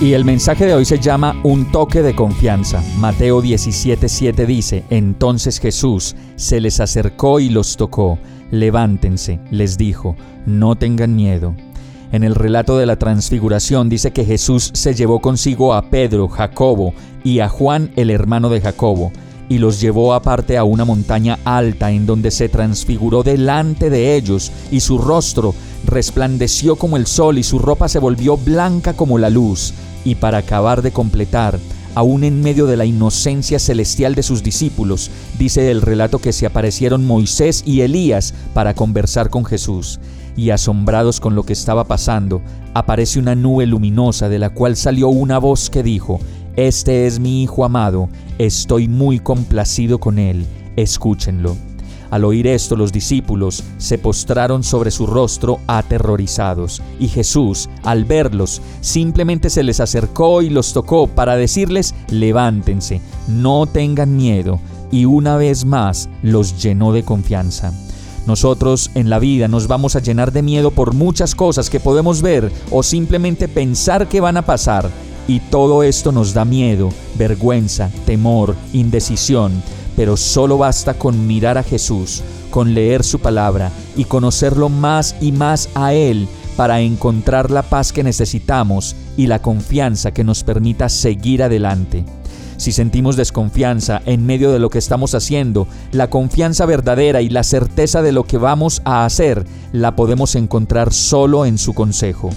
Y el mensaje de hoy se llama Un toque de confianza. Mateo 17:7 dice, Entonces Jesús se les acercó y los tocó. Levántense, les dijo, no tengan miedo. En el relato de la transfiguración dice que Jesús se llevó consigo a Pedro, Jacobo y a Juan el hermano de Jacobo, y los llevó aparte a una montaña alta en donde se transfiguró delante de ellos, y su rostro resplandeció como el sol y su ropa se volvió blanca como la luz y para acabar de completar, aún en medio de la inocencia celestial de sus discípulos, dice el relato que se aparecieron Moisés y Elías para conversar con Jesús. Y asombrados con lo que estaba pasando, aparece una nube luminosa de la cual salió una voz que dijo, Este es mi Hijo amado, estoy muy complacido con él, escúchenlo. Al oír esto los discípulos se postraron sobre su rostro aterrorizados, y Jesús, al verlos, simplemente se les acercó y los tocó para decirles, levántense, no tengan miedo, y una vez más los llenó de confianza. Nosotros en la vida nos vamos a llenar de miedo por muchas cosas que podemos ver o simplemente pensar que van a pasar, y todo esto nos da miedo, vergüenza, temor, indecisión pero solo basta con mirar a Jesús, con leer su palabra y conocerlo más y más a Él para encontrar la paz que necesitamos y la confianza que nos permita seguir adelante. Si sentimos desconfianza en medio de lo que estamos haciendo, la confianza verdadera y la certeza de lo que vamos a hacer la podemos encontrar solo en su consejo.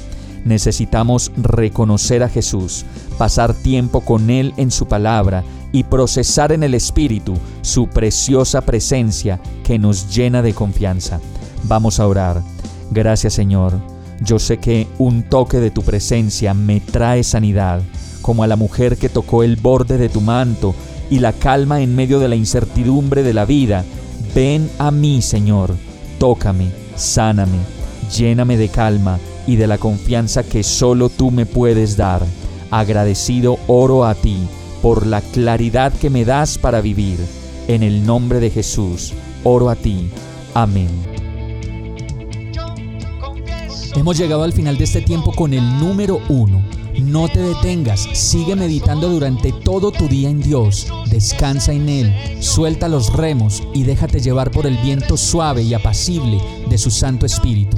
Necesitamos reconocer a Jesús, pasar tiempo con Él en su palabra y procesar en el Espíritu su preciosa presencia que nos llena de confianza. Vamos a orar. Gracias Señor. Yo sé que un toque de tu presencia me trae sanidad, como a la mujer que tocó el borde de tu manto y la calma en medio de la incertidumbre de la vida. Ven a mí, Señor. Tócame, sáname, lléname de calma y de la confianza que solo tú me puedes dar. Agradecido oro a ti por la claridad que me das para vivir. En el nombre de Jesús, oro a ti. Amén. Hemos llegado al final de este tiempo con el número uno. No te detengas, sigue meditando durante todo tu día en Dios, descansa en Él, suelta los remos y déjate llevar por el viento suave y apacible de su Santo Espíritu.